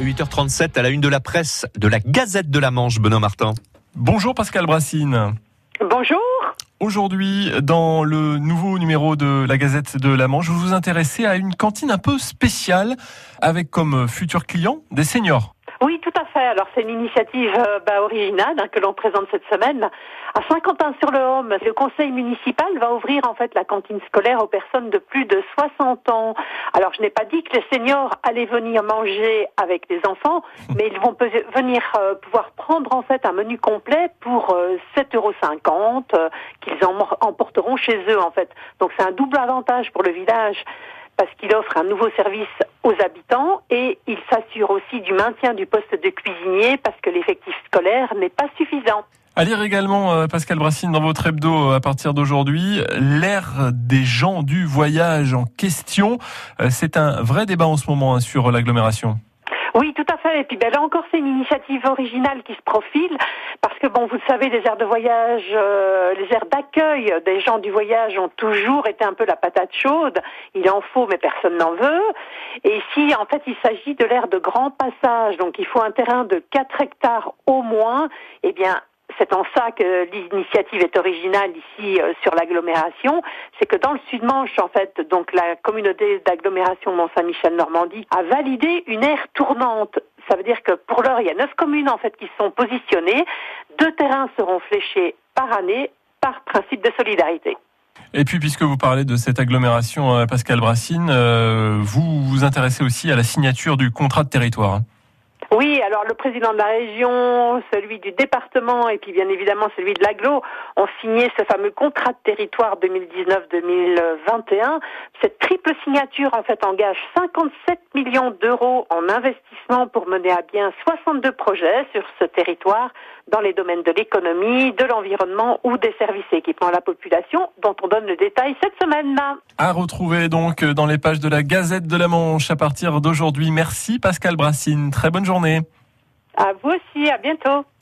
8h37 à la une de la presse de la Gazette de la Manche, Benoît Martin. Bonjour Pascal Brassine. Bonjour. Aujourd'hui, dans le nouveau numéro de la Gazette de la Manche, vous vous intéressez à une cantine un peu spéciale avec comme futur client des seniors. Oui, tout à fait. Alors c'est une initiative euh, bah, originale hein, que l'on présente cette semaine. À Saint-Quentin-sur-le-Homme, le conseil municipal va ouvrir en fait la cantine scolaire aux personnes de plus de 60 ans. Alors je n'ai pas dit que les seniors allaient venir manger avec les enfants, mais ils vont venir euh, pouvoir prendre en fait un menu complet pour euh, 7,50 euros euh, qu'ils emporteront chez eux en fait. Donc c'est un double avantage pour le village parce qu'il offre un nouveau service aux habitants et il s'assure aussi du maintien du poste de cuisinier parce que l'effectif scolaire n'est pas suffisant. À lire également, euh, Pascal Brassine, dans votre hebdo euh, à partir d'aujourd'hui, l'ère des gens du voyage en question. Euh, c'est un vrai débat en ce moment hein, sur l'agglomération. Oui, tout à fait. Et puis ben, là encore, c'est une initiative originale qui se profile parce que bon, vous le savez, les aires de voyage, euh, les aires d'accueil des gens du voyage ont toujours été un peu la patate chaude. Il en faut, mais personne n'en veut. Et ici, en fait, il s'agit de l'aire de grand passage. Donc, il faut un terrain de 4 hectares au moins. Eh bien, c'est en ça que l'initiative est originale ici euh, sur l'agglomération, c'est que dans le Sud-Manche, en fait, donc la communauté d'agglomération Mont-Saint-Michel-Normandie a validé une aire tournante. Ça veut dire que pour l'heure, il y a neuf communes en fait qui sont positionnées. Deux terrains seront fléchés par année par principe de solidarité. Et puis, puisque vous parlez de cette agglomération, euh, Pascal Brassine, euh, vous vous intéressez aussi à la signature du contrat de territoire. Le président de la région, celui du département et puis bien évidemment celui de l'aglo ont signé ce fameux contrat de territoire 2019-2021. Cette triple signature en fait engage 57 millions d'euros en investissement pour mener à bien 62 projets sur ce territoire dans les domaines de l'économie, de l'environnement ou des services et équipements à la population dont on donne le détail cette semaine. À retrouver donc dans les pages de la Gazette de la Manche à partir d'aujourd'hui. Merci Pascal Brassine. Très bonne journée. À vous aussi, à bientôt.